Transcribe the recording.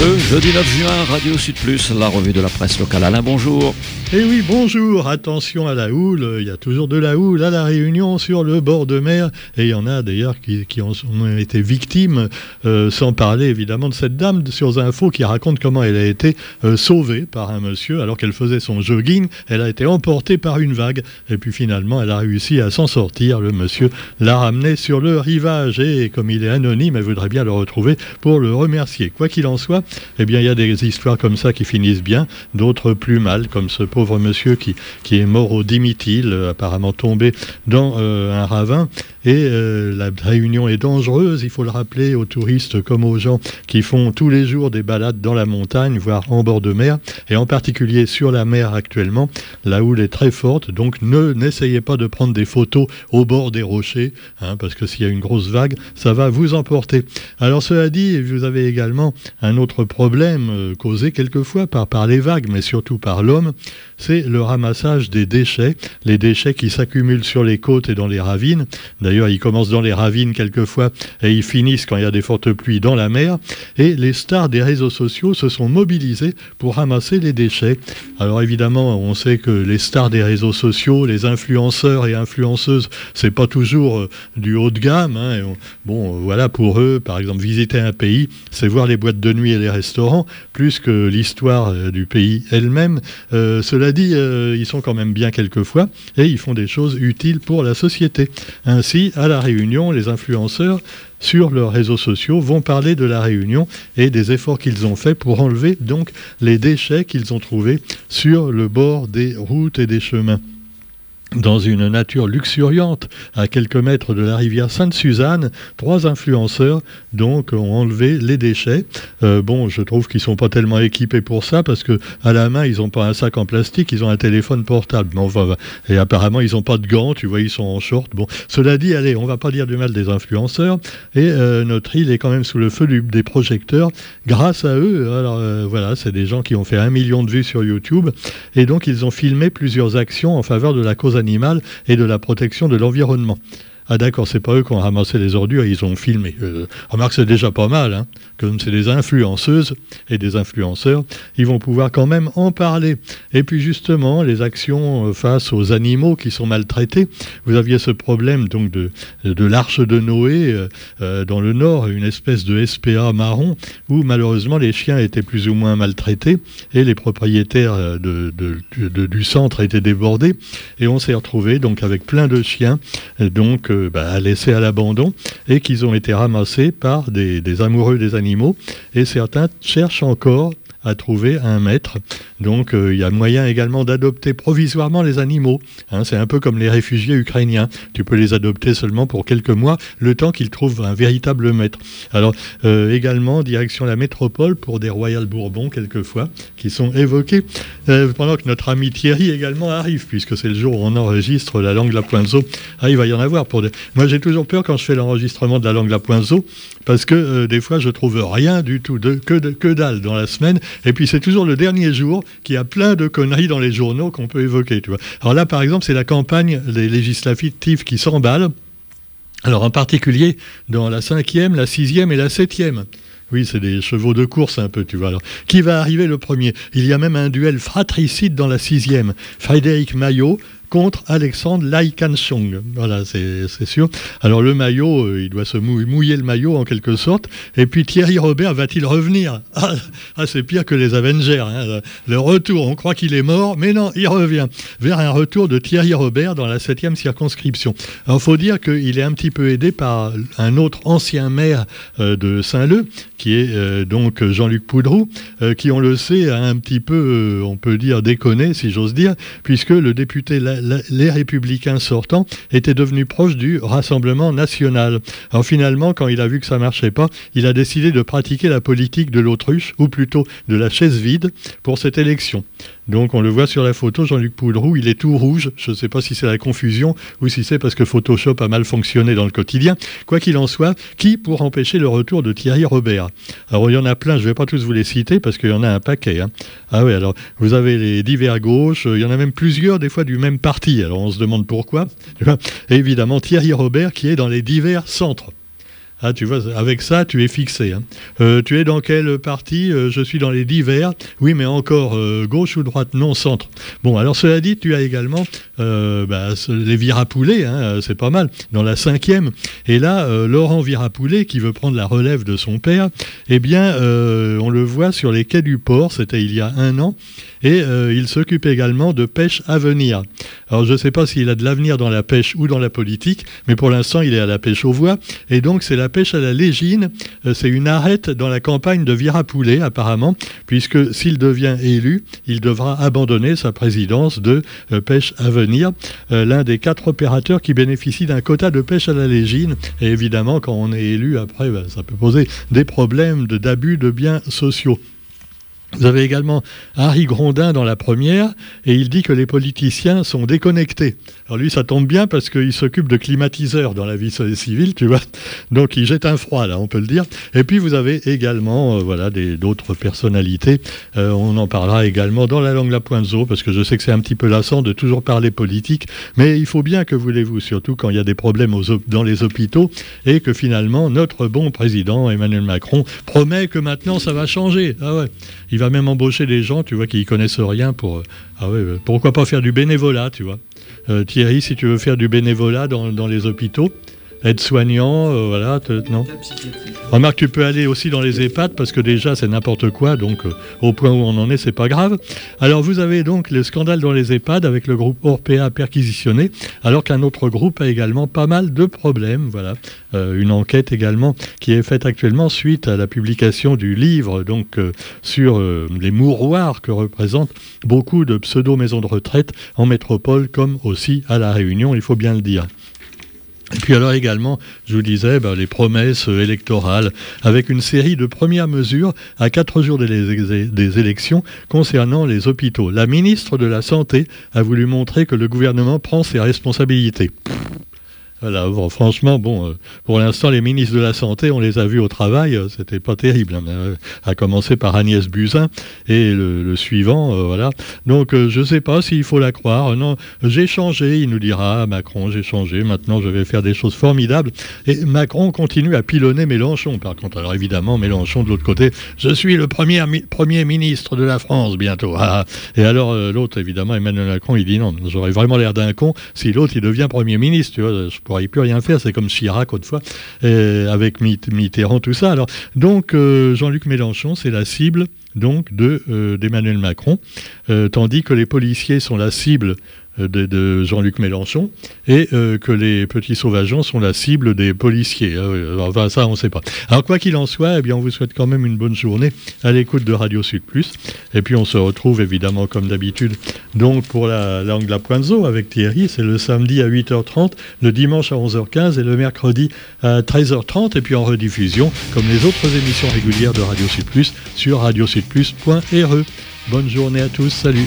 Le jeudi 9 juin, Radio Sud Plus, la revue de la presse locale. Alain, bonjour. Eh oui, bonjour, attention à la houle, il y a toujours de la houle à la Réunion sur le bord de mer, et il y en a d'ailleurs qui, ont été victimes, euh, sans parler évidemment de cette dame sur Info qui raconte comment elle a été euh, sauvée par un monsieur alors qu'elle faisait son jogging, elle a été emportée par une vague, et puis finalement elle a réussi à s'en sortir, le monsieur l'a ramenée sur le rivage, et comme il est anonyme, elle voudrait bien le retrouver pour le remercier. Quoi qu'il en soit, eh bien il y a des histoires comme ça qui finissent bien, d'autres plus mal, comme ce pauvre monsieur qui, est mort au Dimitil, euh, apparemment tombé dans euh, un ravin. Et euh, la réunion est dangereuse, il faut le rappeler aux touristes comme aux gens qui font tous les jours des balades dans la montagne, voire en bord de mer, et en particulier sur la mer actuellement. La houle est très forte, donc ne n'essayez pas de prendre des photos au bord des rochers, hein, parce que s'il y a une grosse vague, ça va vous emporter. Alors cela dit, vous avez également un autre problème causé quelquefois par, les vagues, mais surtout par l'homme, c'est le ramassage des déchets, les déchets qui s'accumulent sur les côtes et dans les ravines. Ils commencent dans les ravines quelquefois et ils finissent quand il y a des fortes pluies dans la mer. Et les stars des réseaux sociaux se sont mobilisés pour ramasser les déchets. Alors évidemment, on sait que les stars des réseaux sociaux, les influenceurs et influenceuses, c'est pas toujours euh, du haut de gamme. Hein. bon, voilà, pour eux, par exemple, visiter un pays, c'est voir les boîtes de nuit et les restaurants, plus que l'histoire euh, du pays elle-même. Euh, cela dit, ils sont quand même bien quelquefois et ils font des choses utiles pour la société. Ainsi, à La Réunion, les influenceurs sur leurs réseaux sociaux vont parler de la Réunion et des efforts qu'ils ont faits pour enlever donc les déchets qu'ils ont trouvés sur le bord des routes et des chemins dans une nature luxuriante à quelques mètres de la rivière Sainte-Suzanne, trois influenceurs donc ont enlevé les déchets. Euh, bon, je trouve qu'ils sont pas tellement équipés pour ça parce que à la main ils ont pas un sac en plastique, ils ont un téléphone portable. Et apparemment ils ont pas de gants, tu vois, ils sont en short. Bon, cela dit, allez, on va pas dire du mal des influenceurs et euh, notre île est quand même sous le feu des projecteurs grâce à eux. Alors euh, voilà, c'est des gens qui ont fait un million de vues sur YouTube et donc ils ont filmé plusieurs actions en faveur de la cause et de la protection de l'environnement. Ah d'accord, c'est pas eux qui ont ramassé les ordures, ils ont filmé. Euh, remarque, c'est déjà pas mal, hein, comme c'est des influenceuses et des influenceurs, ils vont pouvoir quand même en parler. Et puis justement, les actions euh, face aux animaux qui sont maltraités. Vous aviez ce problème donc de, l'arche de Noé euh, dans le nord, une espèce de SPA marron, où malheureusement les chiens étaient plus ou moins maltraités et les propriétaires de, du centre étaient débordés. Et on s'est retrouvé donc avec plein de chiens, donc bah, laissés à l'abandon et qu'ils ont été ramassés par des amoureux des animaux. Et certains cherchent encore à trouver un maître. Donc euh, il y a moyen également d'adopter provisoirement les animaux. Hein. c'est un peu comme les réfugiés ukrainiens. Tu peux les adopter seulement pour quelques mois, le temps qu'ils trouvent un véritable maître. Alors euh, également, direction la métropole pour des Royal Bourbons, quelquefois, qui sont évoqués, euh, pendant que notre ami Thierry également arrive, puisque c'est le jour où on enregistre la langue la poinzo. Ah, il va y en avoir pour des... Moi j'ai toujours peur quand je fais l'enregistrement de la langue la poinzo, parce que des fois je trouve rien du tout, que, que dalle dans la semaine, et puis c'est toujours le dernier jour qui a plein de conneries dans les journaux qu'on peut évoquer. Tu vois. Alors là, par exemple, c'est la campagne des législatives qui s'emballe. Alors en particulier dans la cinquième, la sixième et la septième. Oui, c'est des chevaux de course un peu, tu vois. Qui va arriver le premier? Il y a même un duel fratricide dans la sixième. Frédéric Maillot contre Alexandre Laikanchong. Voilà, c'est sûr. Alors le maillot, euh, il doit se mouiller, le maillot en quelque sorte. Et puis Thierry Robert va-t-il revenir? Ah, ah, c'est pire que les Avengers. Hein. Le retour, on croit qu'il est mort, mais non, il revient. Vers un retour de Thierry Robert dans la septième circonscription. Alors faut dire qu'il est un petit peu aidé par un autre ancien maire euh, de Saint-Leu, qui est euh, donc Jean-Luc Poudrou, qui on le sait a un petit peu, on peut dire, déconné, si j'ose dire, puisque le député les républicains sortants étaient devenus proches du Rassemblement national. Alors finalement, quand il a vu que ça marchait pas, il a décidé de pratiquer la politique de l'autruche, ou plutôt de la chaise vide, pour cette élection. Donc on le voit sur la photo, Jean-Luc Poudrou, il est tout rouge. Je ne sais pas si c'est la confusion ou si c'est parce que Photoshop a mal fonctionné dans le quotidien. Quoi qu'il en soit, qui pour empêcher le retour de Thierry Robert? Alors il y en a plein, je ne vais pas tous vous les citer parce qu'il y en a un paquet. Hein. Ah oui, alors vous avez les divers gauches, il y en a même plusieurs des fois du même parti. Alors on se demande pourquoi. Évidemment Thierry Robert qui est dans les divers centres. Ah, tu vois, avec ça, tu es fixé. Hein. Euh, tu es dans quel parti euh, Je suis dans les divers. Oui, mais encore euh, gauche ou droite? Non, centre. Bon, alors cela dit, tu as également bah, les Virapoulés, hein, c'est pas mal, dans la cinquième. Et là, Laurent Virapoulet, qui veut prendre la relève de son père, eh bien, on le voit sur les quais du port, c'était il y a un an, et il s'occupe également de pêche à venir. Alors, je ne sais pas s'il a de l'avenir dans la pêche ou dans la politique, mais pour l'instant, il est à la pêche aux voies, et donc c'est la pêche à la légine, euh, c'est une arrête dans la campagne de Virapoulet, apparemment, puisque s'il devient élu, il devra abandonner sa présidence de euh, pêche à venir, euh, l'un des quatre opérateurs qui bénéficient d'un quota de pêche à la légine. Et évidemment, quand on est élu, après, ben, ça peut poser des problèmes d'abus de biens sociaux. Vous avez également Harry Grondin dans la première, et il dit que les politiciens sont déconnectés. Alors lui, ça tombe bien parce qu'il s'occupe de climatiseurs dans la vie civile, tu vois. Donc il jette un froid, là, on peut le dire. Et puis vous avez également, euh, voilà, d'autres personnalités. Euh, on en parlera également dans la langue la pointe parce que je sais que c'est un petit peu lassant de toujours parler politique, mais il faut bien que voulez-vous, surtout quand il y a des problèmes dans les hôpitaux, et que finalement notre bon président Emmanuel Macron promet que maintenant ça va changer. Ah ouais. Va même embaucher des gens, tu vois, qui ne connaissent rien pour. Euh, ah ouais, pourquoi pas faire du bénévolat, tu vois. Euh, Thierry, si tu veux faire du bénévolat dans les hôpitaux, aide-soignant, euh, voilà, non Remarque, tu peux aller aussi dans les EHPAD parce que déjà c'est n'importe quoi, donc euh, au point où on en est, c'est pas grave. Alors vous avez donc le scandale dans les EHPAD avec le groupe Orpea perquisitionné, alors qu'un autre groupe a également pas mal de problèmes. Voilà, euh, une enquête également qui est faite actuellement suite à la publication du livre donc sur les mouroirs que représentent beaucoup de pseudo maisons de retraite en métropole comme aussi à la Réunion, il faut bien le dire. Et puis alors également, je vous disais, ben, les promesses électorales, avec une série de premières mesures à quatre jours des, des, élections concernant les hôpitaux. La ministre de la Santé a voulu montrer que le gouvernement prend ses responsabilités. Franchement, bon, euh, pour l'instant, les ministres de la Santé, on les a vus au travail, euh, c'était pas terrible, hein, euh, à commencer par Agnès Buzyn et le, suivant, voilà. Donc, je sais pas s'il faut la croire. Non, j'ai changé, il nous dira, Macron, j'ai changé, maintenant je vais faire des choses formidables. Et Macron continue à pilonner Mélenchon, par contre. Alors, évidemment, Mélenchon, de l'autre côté, je suis le premier, premier ministre de la France bientôt. Ah, et alors, l'autre, évidemment, Emmanuel Macron, il dit non, j'aurais vraiment l'air d'un con si l'autre, il devient Premier ministre, pourrait plus rien faire. C'est comme Chirac autrefois, euh, avec Mitterrand, tout ça. Donc, euh, Jean-Luc Mélenchon, c'est la cible donc euh, d'Emmanuel Macron, tandis que les policiers sont la cible de, Jean-Luc Mélenchon et euh, que les petits sauvageons sont la cible des policiers. Ah enfin, ça, on ne sait pas. Alors, quoi qu'il en soit, eh bien, on vous souhaite quand même une bonne journée à l'écoute de Radio Sud Plus. Et puis, on se retrouve évidemment, comme d'habitude, donc pour la langue la pointe avec Thierry. C'est le samedi à 8h30, le dimanche à 11h15 et le mercredi à 13h30. Et puis en rediffusion, comme les autres émissions régulières de Radio Sud Plus, sur radiosudplus.re. Bonne journée à tous. Salut.